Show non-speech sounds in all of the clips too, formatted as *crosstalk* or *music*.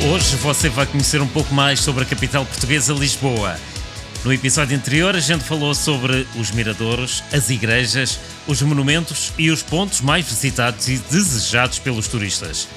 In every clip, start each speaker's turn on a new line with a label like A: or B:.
A: Hoje você vai conhecer um pouco mais sobre a capital portuguesa, Lisboa. No episódio anterior, a gente falou sobre os miradouros, as igrejas, os monumentos e os pontos mais visitados e desejados pelos turistas.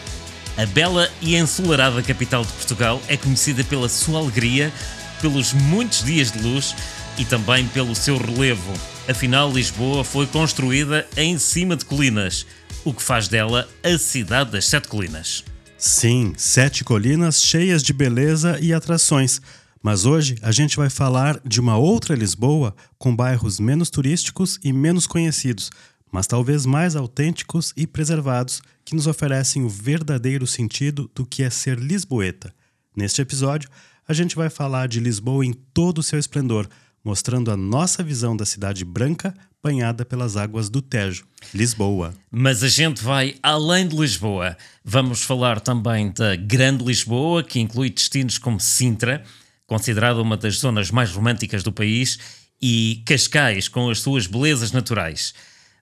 A: A bela e ensolarada capital de Portugal é conhecida pela sua alegria, pelos muitos dias de luz e também pelo seu relevo. Afinal, Lisboa foi construída em cima de colinas, o que faz dela a cidade das sete colinas.
B: Sim, sete colinas cheias de beleza e atrações. Mas hoje a gente vai falar de uma outra Lisboa com bairros menos turísticos e menos conhecidos, mas talvez mais autênticos e preservados, que nos oferecem o verdadeiro sentido do que é ser lisboeta. Neste episódio, a gente vai falar de Lisboa em todo o seu esplendor, mostrando a nossa visão da cidade branca banhada pelas águas do Tejo, Lisboa.
A: Mas a gente vai além de Lisboa. Vamos falar também da Grande Lisboa, que inclui destinos como Sintra, considerada uma das zonas mais românticas do país, e Cascais, com as suas belezas naturais.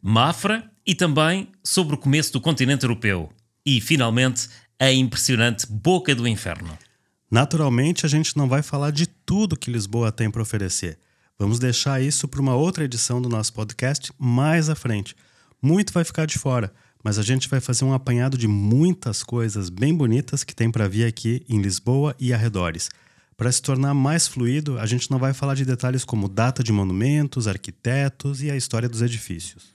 A: Mafra e também sobre o começo do continente europeu. E, finalmente, a impressionante Boca do Inferno.
B: Naturalmente, a gente não vai falar de tudo que Lisboa tem para oferecer. Vamos deixar isso para uma outra edição do nosso podcast mais à frente. Muito vai ficar de fora, mas a gente vai fazer um apanhado de muitas coisas bem bonitas que tem para vir aqui em Lisboa e arredores. Para se tornar mais fluido, a gente não vai falar de detalhes como data de monumentos, arquitetos e a história dos edifícios.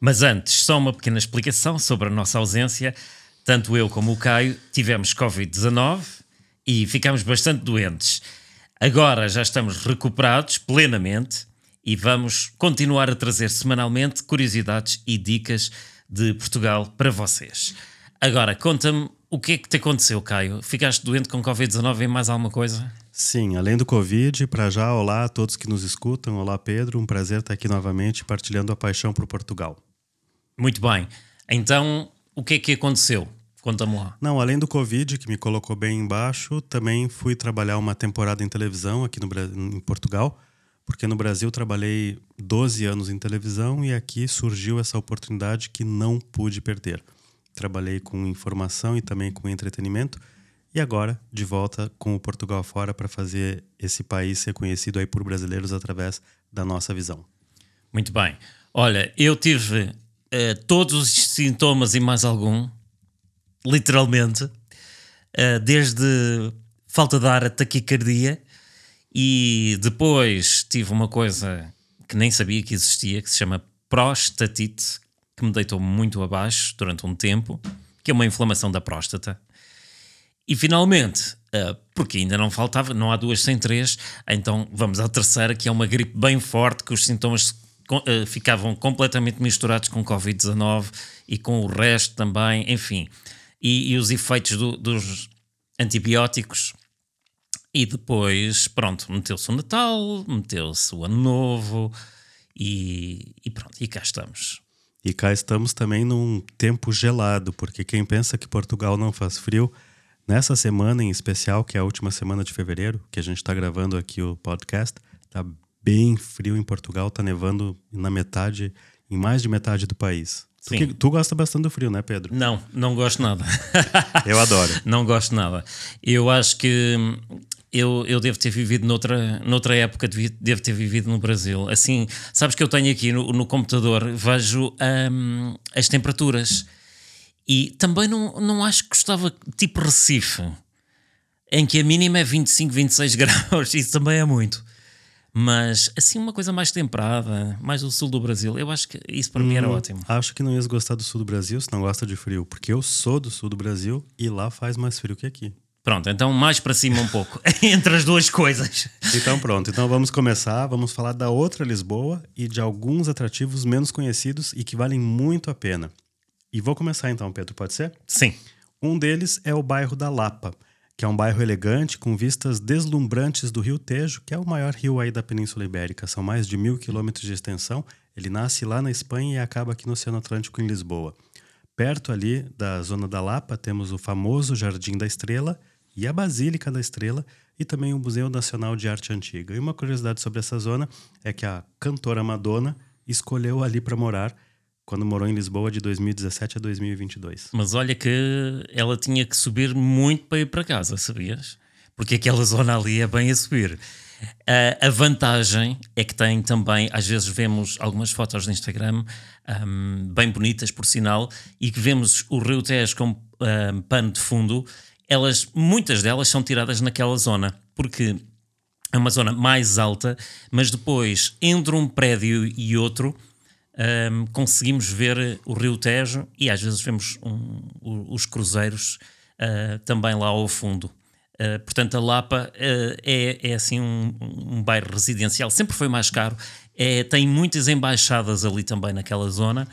A: Mas antes, só uma pequena explicação sobre a nossa ausência. Tanto eu como o Caio tivemos Covid-19 e ficámos bastante doentes. Agora já estamos recuperados plenamente e vamos continuar a trazer semanalmente curiosidades e dicas de Portugal para vocês. Agora, conta-me o que é que te aconteceu, Caio? Ficaste doente com Covid-19 e mais alguma coisa?
B: Sim, além do Covid, para já, olá a todos que nos escutam. Olá, Pedro. Um prazer estar aqui novamente partilhando a paixão por Portugal.
A: Muito bem. Então, o que é que aconteceu? Conta-me lá.
B: Não, além do Covid, que me colocou bem embaixo, também fui trabalhar uma temporada em televisão aqui no, em Portugal, porque no Brasil trabalhei 12 anos em televisão e aqui surgiu essa oportunidade que não pude perder. Trabalhei com informação e também com entretenimento e agora de volta com o Portugal fora para fazer esse país ser conhecido aí por brasileiros através da nossa visão.
A: Muito bem. Olha, eu tive uh, todos os sintomas e mais algum literalmente, uh, desde falta de ar a taquicardia, e depois tive uma coisa que nem sabia que existia, que se chama prostatite, que me deitou muito abaixo durante um tempo, que é uma inflamação da próstata. E finalmente, uh, porque ainda não faltava, não há duas sem três, então vamos à terceira, que é uma gripe bem forte, que os sintomas uh, ficavam completamente misturados com Covid-19 e com o resto também, enfim e, e os efeitos do, dos antibióticos. E depois, pronto, meteu-se o Natal, meteu-se o Ano Novo e, e pronto, e cá estamos.
B: E cá estamos também num tempo gelado, porque quem pensa que Portugal não faz frio, nessa semana em especial, que é a última semana de fevereiro, que a gente está gravando aqui o podcast, tá bem frio em Portugal, tá nevando na metade, em mais de metade do país. Tu, que, tu, gosta bastante do frio, né, Pedro?
A: Não, não gosto nada. *laughs*
B: eu adoro.
A: Não gosto nada. Eu acho que eu, eu devo ter vivido noutra, noutra época, devo ter vivido no Brasil. Assim, sabes que eu tenho aqui no, no computador, vejo um, as temperaturas e também não, não acho que gostava, tipo Recife, em que a mínima é 25, 26 *laughs* graus, isso também é muito. Mas assim, uma coisa mais temperada, mais o sul do Brasil, eu acho que isso para hum, mim era hum, ótimo.
B: Acho que não ias gostar do sul do Brasil se não gosta de frio, porque eu sou do sul do Brasil e lá faz mais frio que aqui.
A: Pronto, então mais para cima um pouco, *laughs* entre as duas coisas.
B: Então pronto, então vamos começar, vamos falar da outra Lisboa e de alguns atrativos menos conhecidos e que valem muito a pena. E vou começar então, Pedro, pode ser?
A: Sim.
B: Um deles é o bairro da Lapa que é um bairro elegante com vistas deslumbrantes do Rio Tejo, que é o maior rio aí da Península Ibérica. São mais de mil quilômetros de extensão. Ele nasce lá na Espanha e acaba aqui no Oceano Atlântico, em Lisboa. Perto ali da zona da Lapa, temos o famoso Jardim da Estrela e a Basílica da Estrela e também o Museu Nacional de Arte Antiga. E uma curiosidade sobre essa zona é que a cantora Madonna escolheu ali para morar quando morou em Lisboa de 2017 a 2022.
A: Mas olha que ela tinha que subir muito para ir para casa, sabias? Porque aquela *laughs* zona ali é bem a subir. Uh, a vantagem é que tem também, às vezes vemos algumas fotos no Instagram um, bem bonitas, por sinal, e que vemos o Rio Tejo com um, pano de fundo. Elas, muitas delas são tiradas naquela zona, porque é uma zona mais alta, mas depois entre um prédio e outro um, conseguimos ver o Rio Tejo e às vezes vemos um, os cruzeiros uh, também lá ao fundo. Uh, portanto, a Lapa uh, é, é assim um, um, bairro residencial, sempre foi mais caro, é, tem muitas embaixadas ali também naquela zona,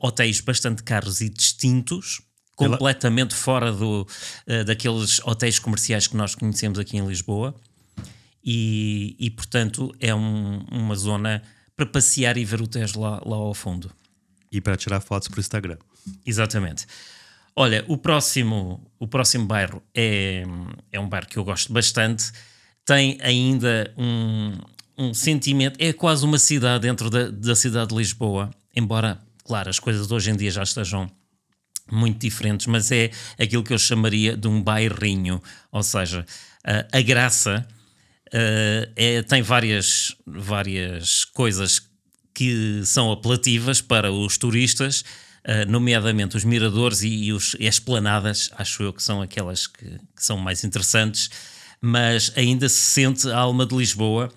A: hotéis bastante caros e distintos, completamente fora do, daqueles hotéis comerciais que nós conhecemos aqui em Lisboa. E, e portanto, é uma zona para passear e ver o Tejo lá, lá ao fundo.
B: E para tirar fotos para o Instagram.
A: Exatamente. Olha, o próximo, o próximo bairro é, é um bairro que eu gosto bastante. Tem ainda um, um sentimento, é quase uma cidade dentro da, da cidade de Lisboa, embora, claro, as coisas hoje em dia já estejam muito diferentes, mas é aquilo que eu chamaria de um bairrinho, ou seja, a, a graça uh, é, tem várias, várias coisas que são apelativas para os turistas, uh, nomeadamente os miradores e, e, os, e, as planadas, acho eu que são aquelas que, que, são mais interessantes, mas ainda se sente a alma de Lisboa.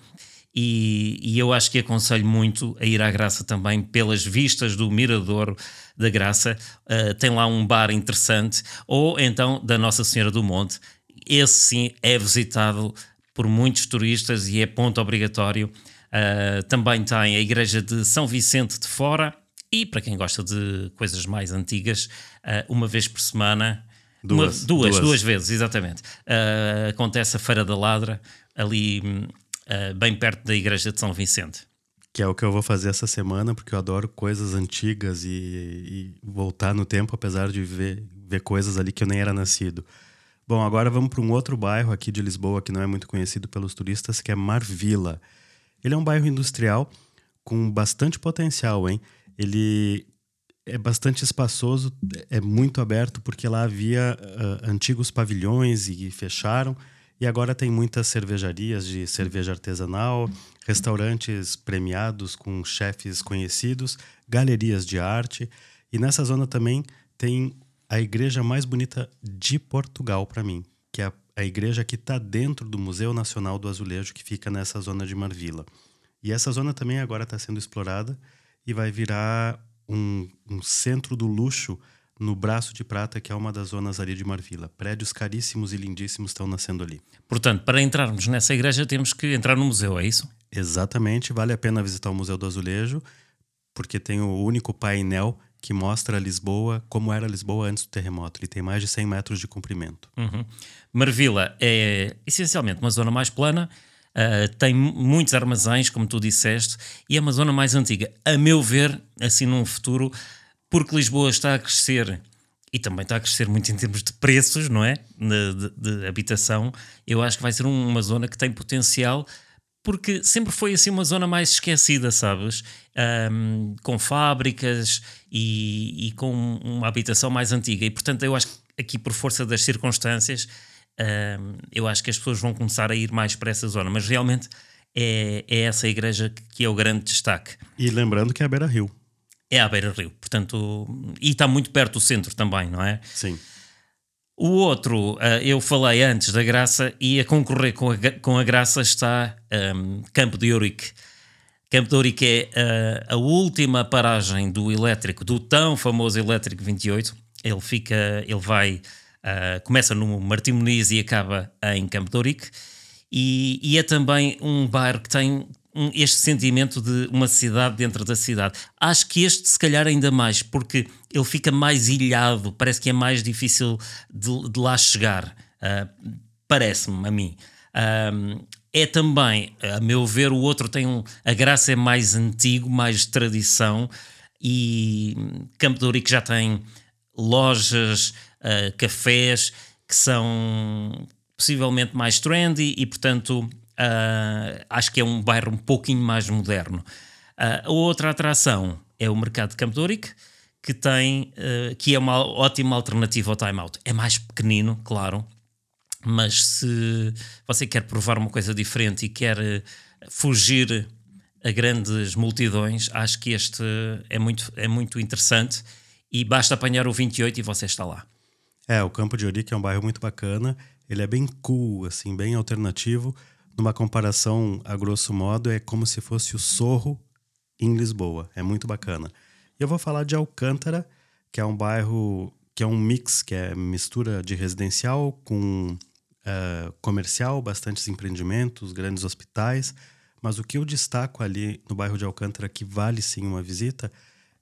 A: E, e, eu acho que aconselho muito a ir à Graça também pelas vistas do Mirador da Graça. Uh, tem lá um bar interessante, ou então da Nossa Senhora do Monte. Esse sim é visitado por muitos turistas e é ponto obrigatório. Uh, também tem a Igreja de São Vicente de Fora e, para quem gosta de coisas mais antigas, uh, uma vez por semana.
B: Duas,
A: uma, duas, duas, duas, vezes, exatamente. Uh, acontece a Feira da Ladra, ali bem perto da Igreja de São Vicente.
B: Que é o que eu vou fazer essa semana, porque eu adoro coisas antigas e, e voltar no tempo, apesar de ver, ver coisas ali que eu nem era nascido. Bom, agora vamos para um outro bairro aqui de Lisboa que não é muito conhecido pelos turistas, que é Marvila. Ele é um bairro industrial com bastante potencial, hein? Ele é bastante espaçoso, é muito aberto porque lá havia uh, antigos pavilhões e fecharam. E agora tem muitas cervejarias de cerveja artesanal, restaurantes premiados com chefes conhecidos, galerias de arte. E nessa zona também tem a igreja mais bonita de Portugal para mim, que é a, a igreja que está dentro do Museu Nacional do Azulejo, que fica nessa zona de Marvila. E essa zona também agora está sendo explorada e vai virar um, um, centro do luxo no Braço de Prata, que é uma das zonas ali de Marvila. Prédios caríssimos e lindíssimos estão nascendo ali.
A: Portanto, para entrarmos nessa igreja temos que entrar no museu, é isso?
B: Exatamente, vale a pena visitar o Museu do Azulejo, porque tem o único painel que mostra Lisboa como era Lisboa antes do terremoto. Ele tem mais de 100 metros de comprimento.
A: Uhum. Marvila é essencialmente uma zona mais plana, uh, tem muitos armazéns, como tu disseste, e é uma zona mais antiga. A meu ver, assim num futuro, porque Lisboa está a crescer e também está a crescer muito em termos de preços, não é? De, de, de habitação, eu acho que vai ser uma zona que tem potencial porque sempre foi assim uma zona mais esquecida, sabes? Um, com fábricas e, e, com uma habitação mais antiga. E portanto, eu acho que aqui, por força das circunstâncias, um, eu acho que as pessoas vão começar a ir mais para essa zona. Mas realmente é, é essa igreja que é o grande destaque.
B: E lembrando que é a Beira Rio.
A: É a Beira Rio, portanto, e está muito perto do centro também, não é?
B: Sim.
A: O outro, uh, eu falei antes da Graça, e a concorrer com a, com a Graça está um, Campo de Ourique. Campo de Ourique é uh, a última paragem do elétrico, do tão famoso elétrico 28. Ele fica, ele vai, uh, começa no Martim Muniz e acaba em Campo de Ourique. E, e, é também um bairro que tem um, este sentimento de uma cidade dentro da cidade. Acho que este, se calhar, ainda mais, porque ele fica mais ilhado, parece que é mais difícil de, de lá chegar. Uh, Parece-me a mim. Uh, é também, a meu ver, o outro tem um. A graça é mais antigo, mais tradição, e Campo de já tem lojas, uh, cafés que são possivelmente mais trendy e, portanto, Uh, acho que é um bairro um pouquinho mais moderno. a outra atração é o mercado de Campo de que tem uh, que é uma ótima alternativa ao Time Out. É mais pequenino, claro, mas se você quer provar uma coisa diferente e quer uh, fugir a grandes multidões, acho que este é muito, é muito interessante e basta apanhar o 28 e você está lá.
B: É, o Campo de Ourique é um bairro muito bacana, ele é bem cool, assim, bem alternativo. Numa comparação a grosso modo, é como se fosse o Sorro em Lisboa. É muito bacana. E eu vou falar de Alcântara, que é um bairro que é um mix, que é mistura de residencial com uh, comercial, bastantes empreendimentos, grandes hospitais. Mas o que eu destaco ali no bairro de Alcântara, que vale sim uma visita,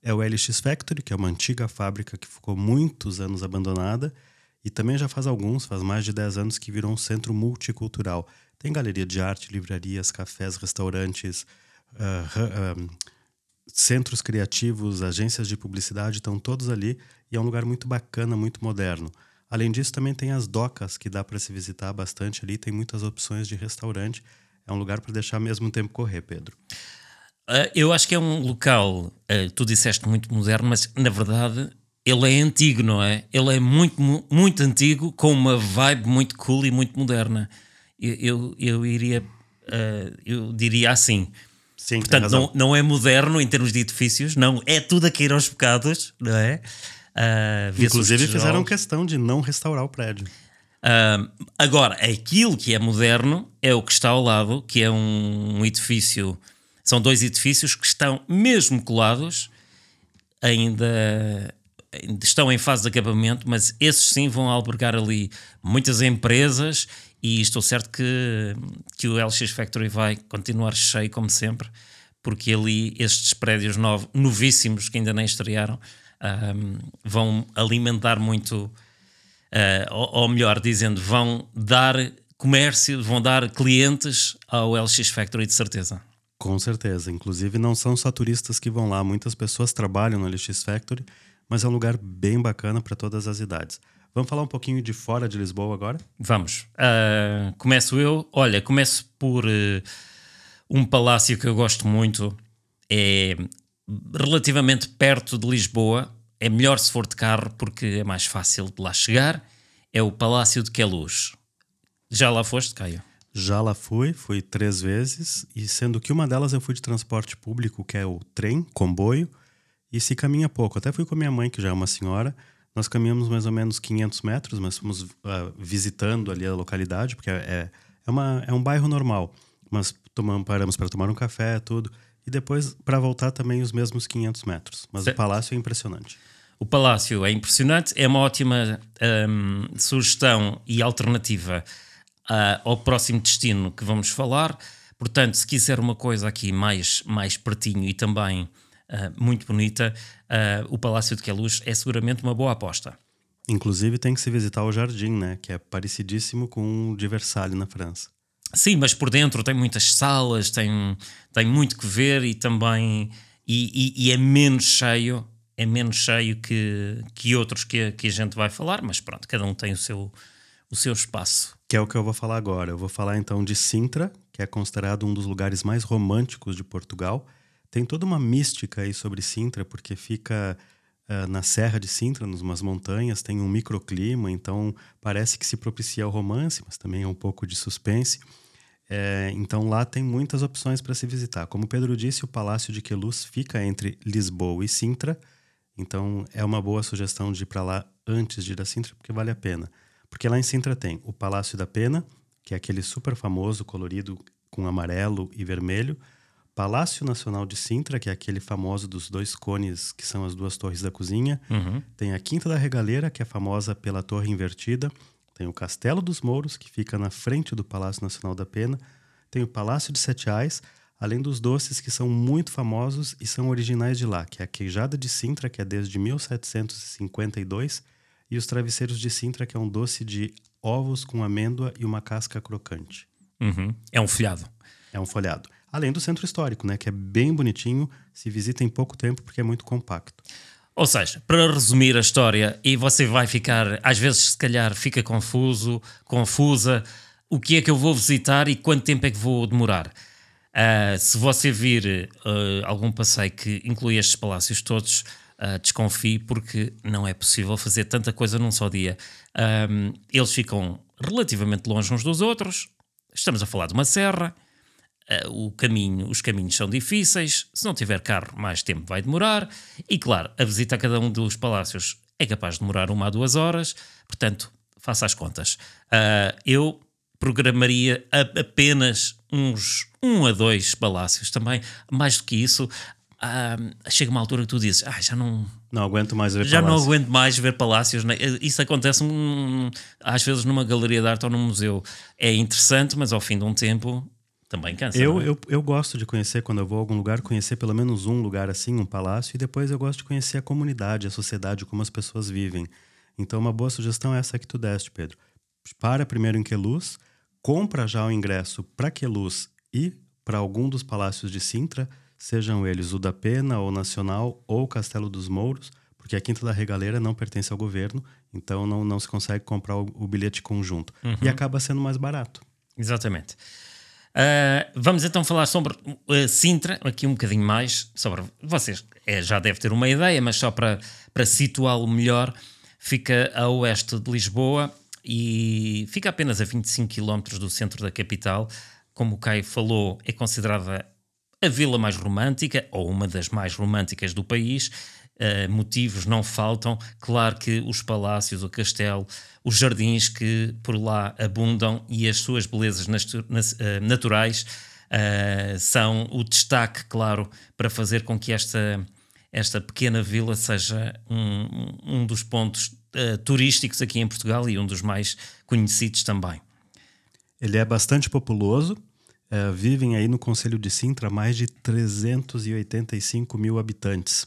B: é o LX Factory, que é uma antiga fábrica que ficou muitos anos abandonada e também já faz alguns, faz mais de 10 anos que virou um centro multicultural. Tem galeria de arte, livrarias, cafés, restaurantes, uh, uh, centros criativos, agências de publicidade, estão todos ali e é um lugar muito bacana, muito moderno. Além disso, também tem as docas que dá para se visitar bastante ali, tem muitas opções de restaurante. É um lugar para deixar mesmo tempo correr, Pedro.
A: Uh, eu acho que é um local, uh, tu disseste muito moderno, mas na verdade ele é antigo, não é? Ele é muito, muito antigo, com uma vibe muito cool e muito moderna. Eu, eu, eu iria, uh, eu diria assim.
B: Sim,
A: Portanto, não, não é moderno em termos de edifícios, não, é tudo a cair aos pecados, não é?
B: Inclusive fizeram questão de não restaurar o prédio.
A: agora, aquilo que é moderno é o que está ao lado, que é um, um edifício são dois edifícios que estão mesmo colados, ainda, ainda estão em fase de acabamento, mas esses sim vão albergar ali muitas empresas e estou certo que, que o LX Factory vai continuar cheio como sempre, porque ali estes prédios novos, novíssimos que ainda nem estrearam um, vão alimentar muito, uh, ou, ou melhor dizendo, vão dar comércio, vão dar clientes ao LX Factory de certeza.
B: Com certeza. Inclusive, não são só turistas que vão lá. Muitas pessoas trabalham no LX Factory, mas é um lugar bem bacana para todas as idades. Vamos falar um pouquinho de fora de Lisboa agora?
A: Vamos. Uh, começo eu. Olha, começo por uh, um palácio que eu gosto muito. É relativamente perto de Lisboa. É melhor se for de carro porque é mais fácil de lá chegar. É o Palácio de Queluz. Já lá foste, Caio?
B: Já lá fui, fui três vezes, e sendo que uma delas eu fui de transporte público, que é o trem, comboio, e se caminha pouco. Até fui com a minha mãe, que já é uma senhora, nós caminhamos mais ou menos 500 metros, mas fomos uh, visitando ali a localidade, porque é, é, uma, é um bairro normal, mas tomamos, paramos para tomar um café, tudo, e depois para voltar também os mesmos 500 metros. Mas certo. o palácio é impressionante.
A: O palácio é impressionante, é uma ótima um, sugestão e alternativa uh, ao próximo destino que vamos falar. Portanto, se quiser uma coisa aqui mais, mais pertinho e também uh, muito bonita, uh, o Palácio de Queluz é seguramente uma boa aposta.
B: Inclusive tem que se visitar o Jardim, né? Que é parecidíssimo com o de Versalhes na França.
A: Sim, mas por dentro tem muitas salas, tem, tem muito que ver e também e, e, e é menos cheio, é menos cheio que, que outros que, que a gente vai falar, mas pronto, cada um tem o seu, o seu espaço.
B: Que é o que eu vou falar agora. Eu vou falar então de Sintra, que é considerado um dos lugares mais românticos de Portugal. Tem toda uma mística aí sobre Sintra, porque fica uh, na Serra de Sintra, nas montanhas, tem um microclima, então parece que se propicia o romance, mas também é um pouco de suspense. É, então lá tem muitas opções para se visitar. Como Pedro disse, o Palácio de Queluz fica entre Lisboa e Sintra, então é uma boa sugestão de ir para lá antes de ir a Sintra, porque vale a pena. Porque lá em Sintra tem o Palácio da Pena, que é aquele super famoso, colorido com amarelo e vermelho. Palácio Nacional de Sintra, que é aquele famoso dos dois cones, que são as duas torres da cozinha.
A: Uhum.
B: Tem a Quinta da Regaleira, que é famosa pela torre invertida. Tem o Castelo dos Mouros, que fica na frente do Palácio Nacional da Pena. Tem o Palácio de Sete Ais, além dos doces que são muito famosos e são originais de lá, que é a queijada de Sintra, que é desde 1752 e os travesseiros de Sintra, que é um doce de ovos com amêndoa e uma casca crocante.
A: Uhum. É um folhado.
B: É um folhado. Além do centro histórico, né, que é bem bonitinho, se visita em pouco tempo porque é muito compacto.
A: Ou seja, para resumir a história, e você vai ficar, às vezes, se calhar, fica confuso, confusa, o que é que eu vou visitar e quanto tempo é que vou demorar. Uh, se você vir uh, algum passeio que inclui estes palácios todos, uh, desconfie, porque não é possível fazer tanta coisa num só dia. Eles ficam relativamente longe uns dos outros. Estamos a falar de uma serra. O caminho, os caminhos são difíceis. Se não tiver carro, mais tempo vai demorar. E claro, a visita a cada um dos palácios é capaz de demorar uma a duas horas. Portanto, faça as contas. eu programaria apenas uns um a dois palácios também. Mais do que isso, ah, chega uma altura que tu dizes, ah, já não.
B: Não aguento mais ver
A: Já palácios. não aguento mais ver palácios. Né? Isso acontece hum, às vezes numa galeria de arte ou num museu. É interessante, mas ao fim de um tempo também cansa.
B: Eu,
A: é?
B: eu, eu gosto de conhecer, quando eu vou a algum lugar, conhecer pelo menos um lugar assim, um palácio, e depois eu gosto de conhecer a comunidade, a sociedade, como as pessoas vivem. Então, uma boa sugestão é essa que tu deste, Pedro. Para primeiro em Queluz, compra já o ingresso para Queluz e para algum dos palácios de Sintra, sejam eles o da Pena, ou Nacional, ou o Castelo dos Mouros, porque a Quinta da Regaleira não pertence ao governo, então não, não se consegue comprar o, o bilhete conjunto. Uhum. E acaba sendo mais barato.
A: Exatamente. Uh, vamos então falar sobre uh, Sintra, aqui um bocadinho mais, sobre vocês é, já deve ter uma ideia, mas só para, para situá-lo melhor, fica a oeste de Lisboa, e fica apenas a 25 km do centro da capital. Como o Caio falou, é considerada a vila mais romântica, ou uma das mais românticas do país. Uh, motivos não faltam. Claro que os palácios, o castelo, os jardins que por lá abundam e as suas belezas uh, naturais uh, são o destaque, claro, para fazer com que esta, esta pequena vila seja um, um dos pontos uh, turísticos aqui em Portugal e um dos mais conhecidos também.
B: Ele é bastante populoso. Vivem aí no Conselho de Sintra mais de 385 mil habitantes.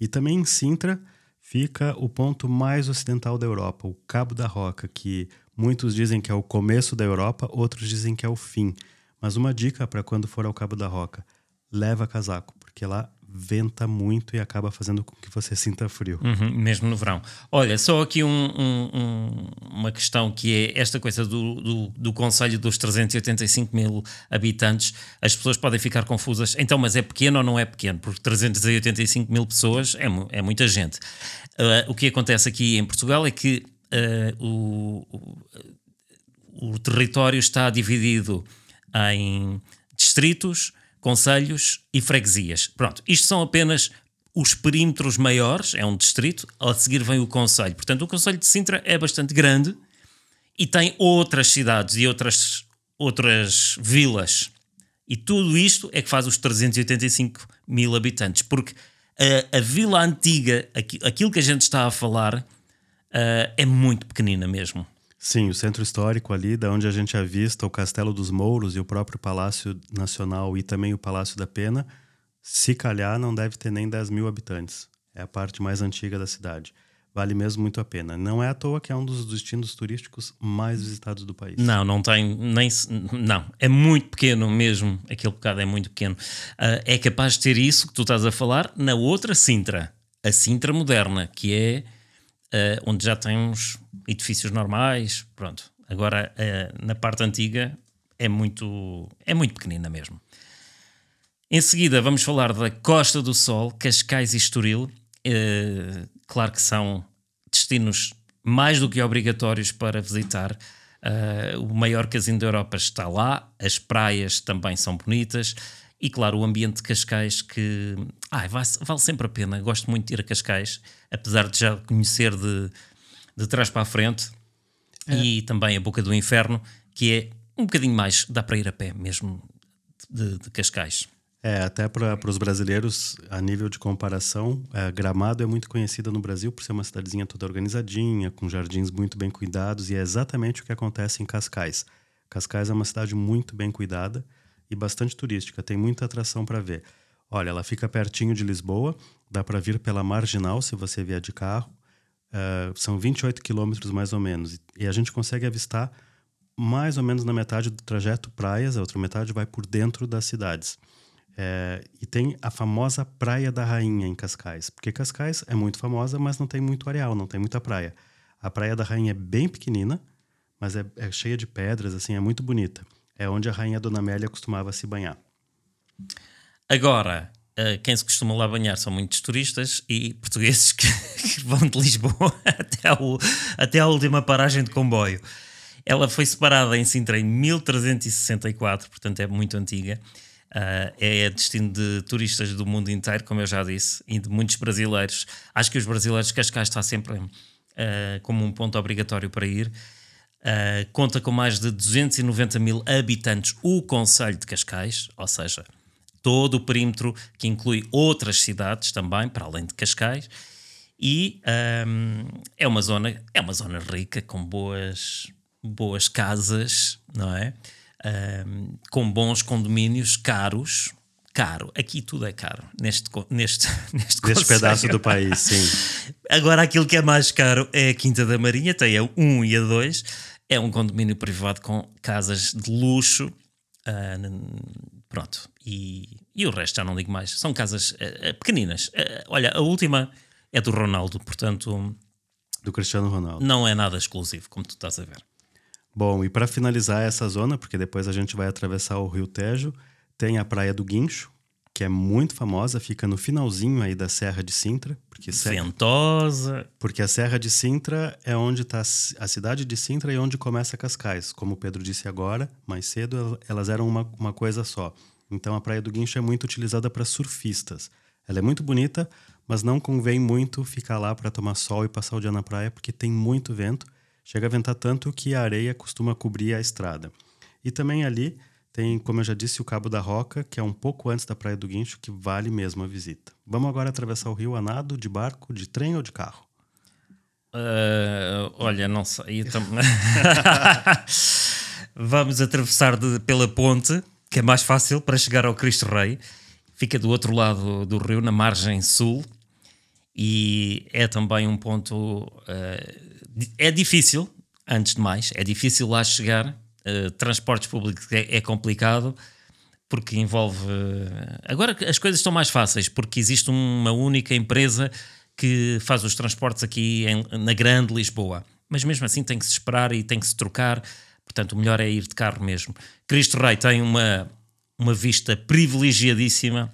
B: E também em Sintra fica o ponto mais ocidental da Europa, o Cabo da Roca, que muitos dizem que é o começo da Europa, outros dizem que é o fim. Mas uma dica para quando for ao Cabo da Roca: leva casaco, porque lá venta muito e acaba fazendo com que você sinta frio.
A: Uhum, mesmo no verão. Olha, só aqui um, um, um, uma questão que é esta coisa do, do, do Conselho dos 385 mil habitantes. As pessoas podem ficar confusas. Então, mas é pequeno ou não é pequeno? Porque 385 mil pessoas é, é muita gente. Uh, o que acontece aqui em Portugal é que uh, o, o, o território está dividido em distritos conselhos e freguesias. Pronto, isto são apenas os perímetros maiores, é um distrito, a seguir vem o conselho. Portanto, o conselho de Sintra é bastante grande e tem outras cidades e outras, outras vilas. E tudo isto é que faz os 385 mil habitantes, porque a, a vila antiga, aquilo que a gente está a falar, uh, é muito pequenina mesmo.
B: Sim, o centro histórico ali, da onde a gente avista o Castelo dos Mouros e o próprio Palácio Nacional e também o Palácio da Pena, se calhar não deve ter nem 10 mil habitantes. É a parte mais antiga da cidade. Vale mesmo muito a pena. Não é à toa que é um dos destinos turísticos mais visitados do país.
A: Não, não tem nem. Não, é muito pequeno mesmo. Aquele bocado é muito pequeno. Uh, é capaz de ter isso que tu estás a falar na outra Sintra, a Sintra moderna, que é uh, onde já temos edifícios normais, pronto. Agora, uh, na parte antiga é muito, é muito pequenina mesmo. Em seguida, vamos falar da Costa do Sol, Cascais e Estoril. Uh, claro que são destinos mais do que obrigatórios para visitar. Uh, o maior casino da Europa está lá, as praias também são bonitas e, claro, o ambiente de Cascais que ai, vale, vale sempre a pena. Gosto muito de ir a Cascais, apesar de já conhecer de, de trás para a frente é. e também a Boca do Inferno, que é um bocadinho mais, dá para ir a pé mesmo de, de Cascais.
B: É, até para os brasileiros, a nível de comparação, é, Gramado é muito conhecida no Brasil por ser uma cidadezinha toda organizadinha, com jardins muito bem cuidados, e é exatamente o que acontece em Cascais. Cascais é uma cidade muito bem cuidada e bastante turística, tem muita atração para ver. Olha, ela fica pertinho de Lisboa, dá para vir pela Marginal se você vier de carro. Uh, são 28 quilômetros mais ou menos. E a gente consegue avistar mais ou menos na metade do trajeto praias, a outra metade vai por dentro das cidades. É, e tem a famosa Praia da Rainha em Cascais, porque Cascais é muito famosa, mas não tem muito areal, não tem muita praia. A Praia da Rainha é bem pequenina, mas é, é cheia de pedras, assim, é muito bonita. É onde a Rainha Dona Amélia costumava se banhar.
A: Agora, uh, quem se costuma lá banhar são muitos turistas e portugueses *laughs* que, que vão de Lisboa *laughs* até, ao, até à última paragem de comboio. Ela foi separada em Sintra em 1364, portanto é muito antiga. Uh, é destino de turistas do mundo inteiro, como eu já disse, e de muitos brasileiros. Acho que os brasileiros Cascais está sempre uh, como um ponto obrigatório para ir. Uh, conta com mais de 290 mil habitantes o Conselho de Cascais, ou seja, todo o perímetro que inclui outras cidades também, para além de Cascais. E um, é uma zona é uma zona rica com boas boas casas, não é? Um, com bons condomínios caros. Caro, aqui tudo é caro neste, *laughs* neste, neste,
B: neste pedaço do país, *laughs* sim.
A: Agora, aquilo que é mais caro é a Quinta da Marinha, tem a 1 e a 2. É um condomínio privado com casas de luxo. Uh, pronto, e, e o resto já não digo mais. São casas uh, pequeninas. Uh, olha, a última é do Ronaldo, portanto.
B: Do Cristiano Ronaldo.
A: Não é nada exclusivo, como tu estás a ver.
B: Bom, e para finalizar essa zona, porque depois a gente vai atravessar o Rio Tejo, tem a Praia do Guincho, que é muito famosa, fica no finalzinho aí da Serra de Sintra. Porque
A: Ventosa.
B: Porque a Serra de Sintra é onde está a cidade de Sintra e onde começa Cascais. Como o Pedro disse agora, mais cedo, elas eram uma, uma coisa só. Então a Praia do Guincho é muito utilizada para surfistas. Ela é muito bonita, mas não convém muito ficar lá para tomar sol e passar o dia na praia, porque tem muito vento Chega a ventar tanto que a areia costuma cobrir a estrada. E também ali tem, como eu já disse, o Cabo da Roca, que é um pouco antes da Praia do Guincho, que vale mesmo a visita. Vamos agora atravessar o rio a nado, de barco, de trem ou de carro?
A: Uh, olha, não sei. Tam... *laughs* Vamos atravessar de, pela ponte, que é mais fácil para chegar ao Cristo Rei. Fica do outro lado do rio, na margem sul, e é também um ponto uh, é difícil, antes de mais, é difícil lá chegar. Uh, transportes públicos é, é complicado porque envolve. Uh, agora as coisas estão mais fáceis porque existe uma única empresa que faz os transportes aqui em, na grande Lisboa. Mas mesmo assim tem que se esperar e tem que se trocar. Portanto, o melhor é ir de carro mesmo. Cristo Rei tem uma, uma vista privilegiadíssima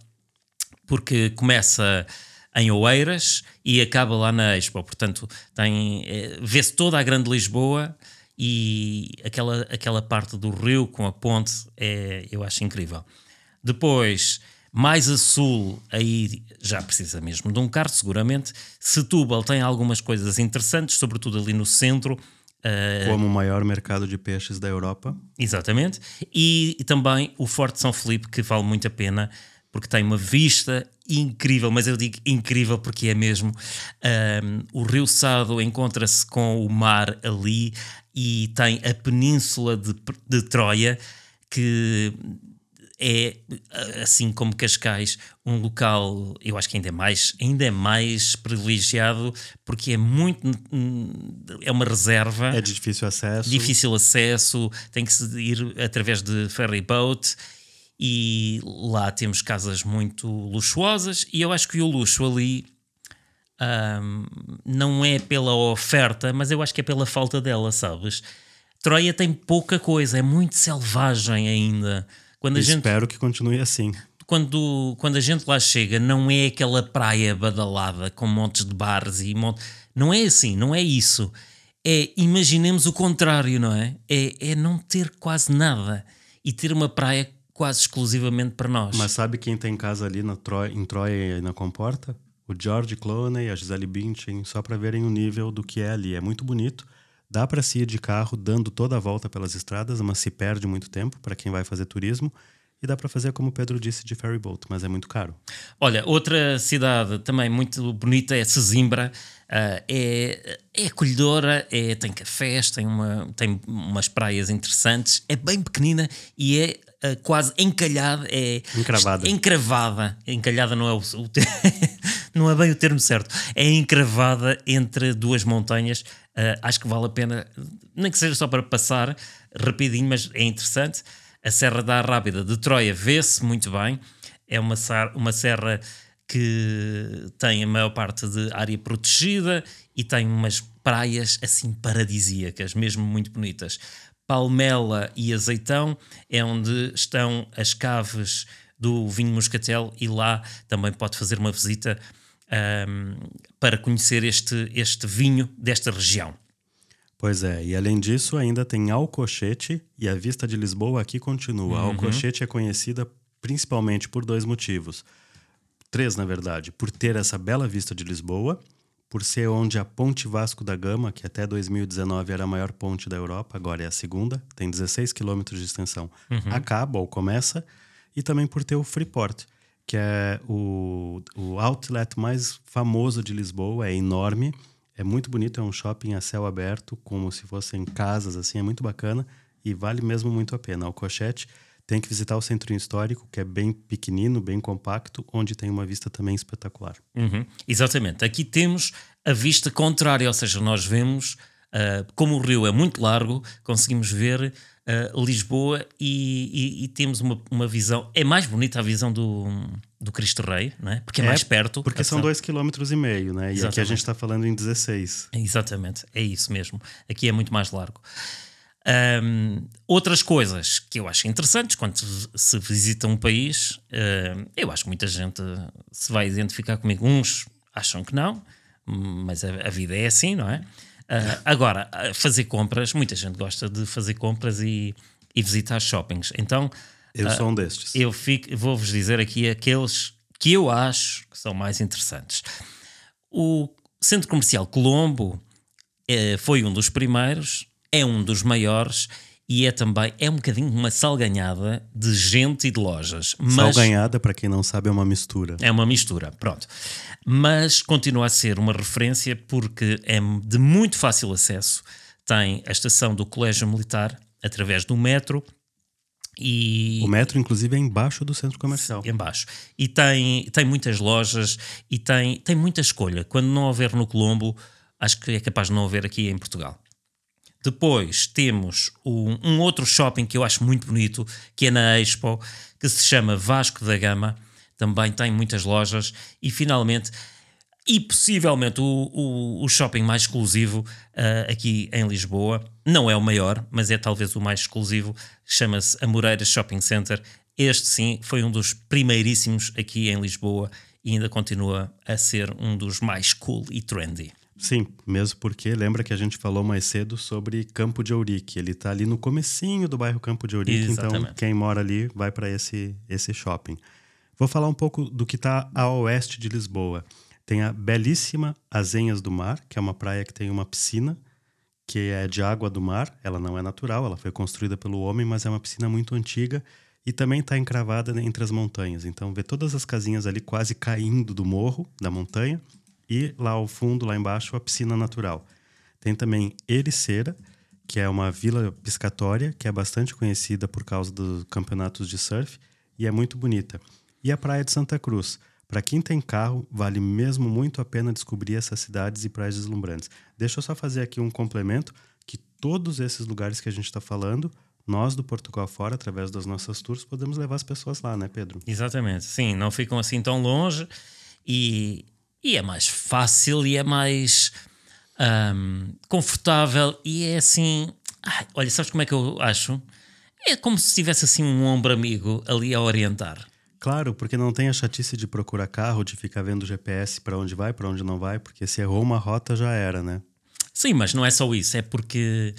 A: porque começa em Oeiras e acaba lá na Expo. Portanto, tem, é, vê-se toda a Grande Lisboa e aquela, aquela parte do rio com a ponte é, eu acho incrível. Depois, mais a sul, aí já precisa mesmo de um carro, seguramente. Setúbal tem algumas coisas interessantes, sobretudo ali no centro.
B: Uh, Como o maior mercado de peixes da Europa.
A: Exatamente. E, e também o Forte São Felipe, que vale muito a pena porque tem uma vista incrível, mas eu digo incrível porque é mesmo. Um, o Rio Sado encontra-se com o mar ali e tem a península de, de Troia, que é assim como Cascais um local eu acho que ainda é mais ainda é mais privilegiado porque é muito é uma reserva
B: é de difícil acesso
A: difícil acesso tem que se ir através de ferry boat e lá temos casas muito luxuosas e eu acho que o luxo ali um, não é pela oferta, mas eu acho que é pela falta dela, sabes? Troia tem pouca coisa, é muito selvagem ainda.
B: Quando a gente, espero que continue assim.
A: Quando, quando a gente lá chega, não é aquela praia badalada com montes de bares e monte... não é assim, não é isso. É imaginemos o contrário, não é? É, é não ter quase nada e ter uma praia quase exclusivamente para nós.
B: Mas sabe quem tem casa ali na Troia, em Troia e na Comporta? O George Clooney, a Gisele Bündchen, só para verem o nível do que é ali. É muito bonito. Dá para se ir de carro dando toda a volta pelas estradas, mas se perde muito tempo para quem vai fazer turismo. E dá para fazer, como o Pedro disse, de ferry boat, mas é muito caro.
A: Olha, outra cidade também muito bonita é Sesimbra. Uh, é, é acolhedora, é, tem cafés, tem, uma, tem umas praias interessantes, é bem pequenina e é uh, quase encalhada. É,
B: encravada.
A: Encravada. Encalhada não é, o, o *laughs* não é bem o termo certo. É encravada entre duas montanhas. Uh, acho que vale a pena, nem que seja só para passar rapidinho, mas é interessante. A Serra da Rábida de Troia vê-se muito bem. É uma, uma serra que tem a maior parte de área protegida e tem umas praias assim paradisíacas, mesmo muito bonitas. Palmela e Azeitão é onde estão as caves do vinho Moscatel e lá também pode fazer uma visita um, para conhecer este, este vinho desta região.
B: Pois é, e além disso ainda tem Alcochete e a vista de Lisboa aqui continua. Uhum. Alcochete é conhecida principalmente por dois motivos. Três, na verdade. Por ter essa bela vista de Lisboa, por ser onde a Ponte Vasco da Gama, que até 2019 era a maior ponte da Europa, agora é a segunda, tem 16 quilômetros de extensão, uhum. acaba ou começa, e também por ter o Freeport, que é o, o outlet mais famoso de Lisboa, é enorme, é muito bonito, é um shopping a céu aberto, como se fossem casas, assim, é muito bacana e vale mesmo muito a pena. O Cochete tem que visitar o centro histórico, que é bem pequenino, bem compacto, onde tem uma vista também espetacular.
A: Uhum. Exatamente. Aqui temos a vista contrária, ou seja, nós vemos, uh, como o rio é muito largo, conseguimos ver uh, Lisboa e, e, e, temos uma, uma visão. É mais bonita a visão do, do Cristo Rei, não é? porque é, é mais perto.
B: Porque são dois quilômetros e meio, né? E aqui a gente está falando em 16.
A: Exatamente, é isso mesmo. Aqui é muito mais largo. Um, outras coisas que eu acho interessantes quando se visita um país, uh, eu acho que muita gente se vai identificar comigo. Uns acham que não, mas a, a vida é assim, não é? Uh, agora, fazer compras, muita gente gosta de fazer compras e, e visitar shoppings. Então,
B: eu sou um destes.
A: Eu vou-vos dizer aqui aqueles que eu acho que são mais interessantes. O Centro Comercial Colombo eh, foi um dos primeiros é um dos maiores e é também é um bocadinho uma salganhada de gente e de lojas.
B: Mas salganhada, para quem não sabe, é uma mistura.
A: É uma mistura, pronto. Mas continua a ser uma referência porque é de muito fácil acesso. Tem a estação do Colégio Militar através do metro. E...
B: O metro, inclusive, é embaixo do centro comercial.
A: Embaixo. E tem, tem muitas lojas e tem, tem muita escolha. Quando não houver no Colombo, acho que é capaz de não haver aqui em Portugal. Depois temos um, um, outro shopping que eu acho muito bonito, que é na Expo, que se chama Vasco da Gama. Também tem muitas lojas. E finalmente, e possivelmente o, o, o shopping mais exclusivo uh, aqui em Lisboa, não é o maior, mas é talvez o mais exclusivo, chama-se Amoreiras Shopping Center. Este sim foi um dos primeiríssimos aqui em Lisboa e ainda continua a ser um dos mais cool e trendy.
B: Sim, mesmo porque lembra que a gente falou mais cedo sobre Campo de Ourique. Ele está ali no comecinho do bairro Campo de Ourique, então Exatamente. então quem mora ali vai para esse, esse shopping. Vou falar um pouco do que está a oeste de Lisboa. Tem a belíssima Azenhas do Mar, que é uma praia que tem uma piscina que é de água do mar. Ela não é natural, ela foi construída pelo homem, mas é uma piscina muito antiga e também está encravada entre as montanhas. Então vê todas as casinhas ali quase caindo do morro, da montanha, e lá ao fundo, lá embaixo, a piscina natural. Tem também Ericeira, que é uma vila piscatória que é bastante conhecida por causa dos campeonatos de surf e é muito bonita. E a Praia de Santa Cruz. Para quem tem carro, vale mesmo muito a pena descobrir essas cidades e praias deslumbrantes. Deixa eu só fazer aqui um complemento que todos esses lugares que a gente está falando, nós do Portugal Fora, através das nossas tours, podemos levar as pessoas lá, né, Pedro?
A: Exatamente. Sim, não ficam assim tão longe e e é mais fácil e é mais um, confortável e é assim. Ai, olha, sabes como é que eu acho? É como se tivesse assim um ombro amigo ali a orientar.
B: Claro, porque não tem a chatice de procurar carro, de ficar vendo o GPS para onde vai, para onde não vai, porque se errou uma rota já era, né?
A: Sim, mas não é só isso, é porque.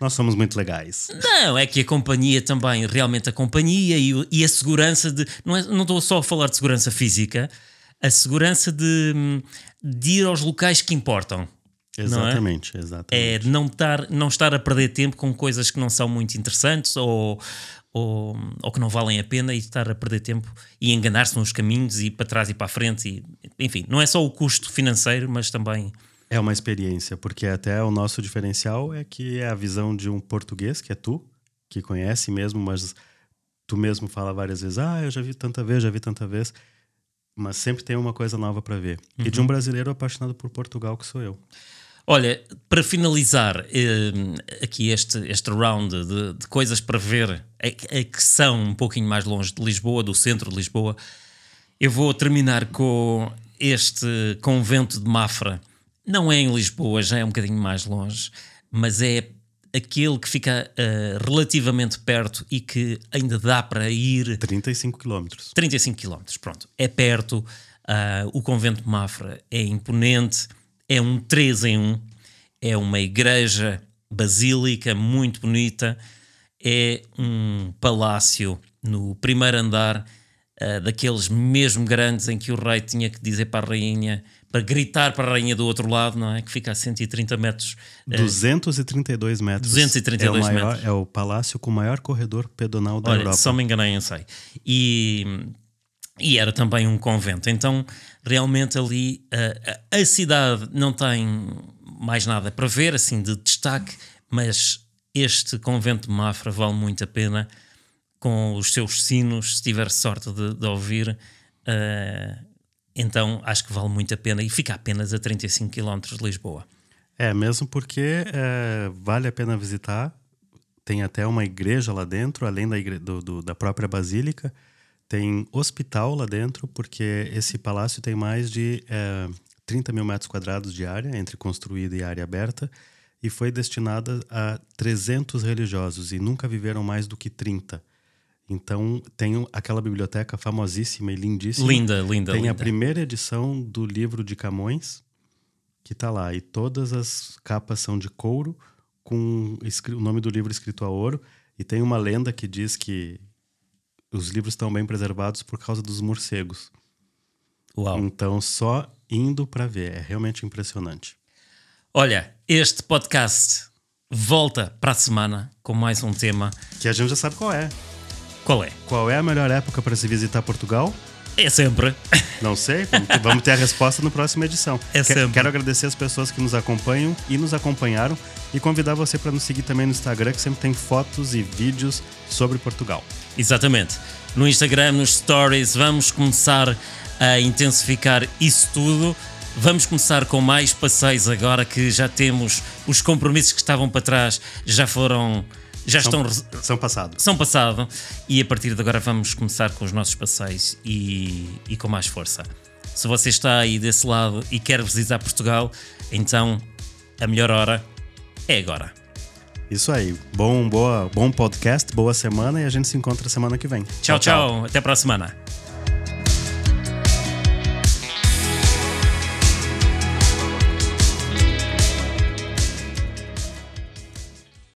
B: Nós somos muito legais.
A: Não, é que a companhia também, realmente a companhia e, e a segurança de. Não, é, não estou só a falar de segurança física, a segurança de, de ir aos locais que importam.
B: Exatamente,
A: não
B: é? exatamente.
A: É não estar, não estar a perder tempo com coisas que não são muito interessantes ou, ou, ou que não valem a pena e estar a perder tempo e enganar-se nos caminhos e para trás e para a frente. E, enfim, não é só o custo financeiro, mas também.
B: É uma experiência, porque até o nosso diferencial é que é a visão de um português, que é tu, que conhece mesmo, mas tu mesmo fala várias vezes: ah, eu já vi tanta vez, já vi tanta vez mas sempre tem uma coisa nova para ver. Uhum. E de um uhum. brasileiro apaixonado por Portugal, que sou eu.
A: Olha, para finalizar eh, aqui este, este round de, de coisas para ver é, é, que são um pouquinho mais longe de Lisboa, do centro de Lisboa, eu vou terminar com este convento de Mafra. Não é em Lisboa, já é um bocadinho mais longe, mas é aquele que fica uh, relativamente perto e que ainda dá para ir.
B: 35 quilómetros.
A: 35 quilómetros, pronto. É perto. Uh, o convento de Mafra é imponente, é um 3 em 1, é uma igreja basílica muito bonita, é um palácio no primeiro andar, uh, daqueles mesmo grandes em que o rei tinha que dizer para a rainha para gritar para a rainha do outro lado, não é? Que fica a 130 metros.
B: 232 eh, metros.
A: 232
B: é o maior,
A: metros.
B: É o palácio com o maior corredor pedonal da
A: Olha,
B: Europa.
A: Só me enganei, não sei. E, e era também um convento. Então, realmente ali a, a cidade não tem mais nada para ver, assim, de destaque, mas este convento de Mafra vale muito a pena com os seus sinos, se tiver sorte de, de ouvir. Uh, então acho que vale muito a pena e fica apenas a 35 km de Lisboa.
B: É, mesmo porque é, vale a pena visitar. Tem até uma igreja lá dentro, além da, igre do, do, da própria basílica. Tem hospital lá dentro, porque esse palácio tem mais de é, 30 mil metros quadrados de área, entre construída e área aberta, e foi destinada a 300 religiosos, e nunca viveram mais do que 30. Então, tem aquela biblioteca famosíssima e lindíssima.
A: Linda, linda.
B: Tem
A: linda.
B: a primeira edição do livro de Camões, que está lá. E todas as capas são de couro, com o nome do livro escrito a ouro. E tem uma lenda que diz que os livros estão bem preservados por causa dos morcegos.
A: Uau.
B: Então, só indo para ver. É realmente impressionante.
A: Olha, este podcast volta para a semana com mais um tema.
B: Que a gente já sabe qual é.
A: Qual é?
B: Qual é a melhor época para se visitar Portugal?
A: É sempre.
B: Não sei, vamos ter a resposta na próxima edição.
A: É sempre.
B: Quero agradecer as pessoas que nos acompanham e nos acompanharam e convidar você para nos seguir também no Instagram, que sempre tem fotos e vídeos sobre Portugal.
A: Exatamente. No Instagram, nos stories, vamos começar a intensificar isso tudo. Vamos começar com mais passeios agora que já temos os compromissos que estavam para trás, já foram já
B: são,
A: estão.
B: São passado.
A: São passado. E a partir de agora vamos começar com os nossos passeios e, e com mais força. Se você está aí desse lado e quer visitar Portugal, então a melhor hora é agora.
B: Isso aí. Bom, boa, bom podcast, boa semana e a gente se encontra semana que vem.
A: tchau. tchau. tchau. Até para a semana.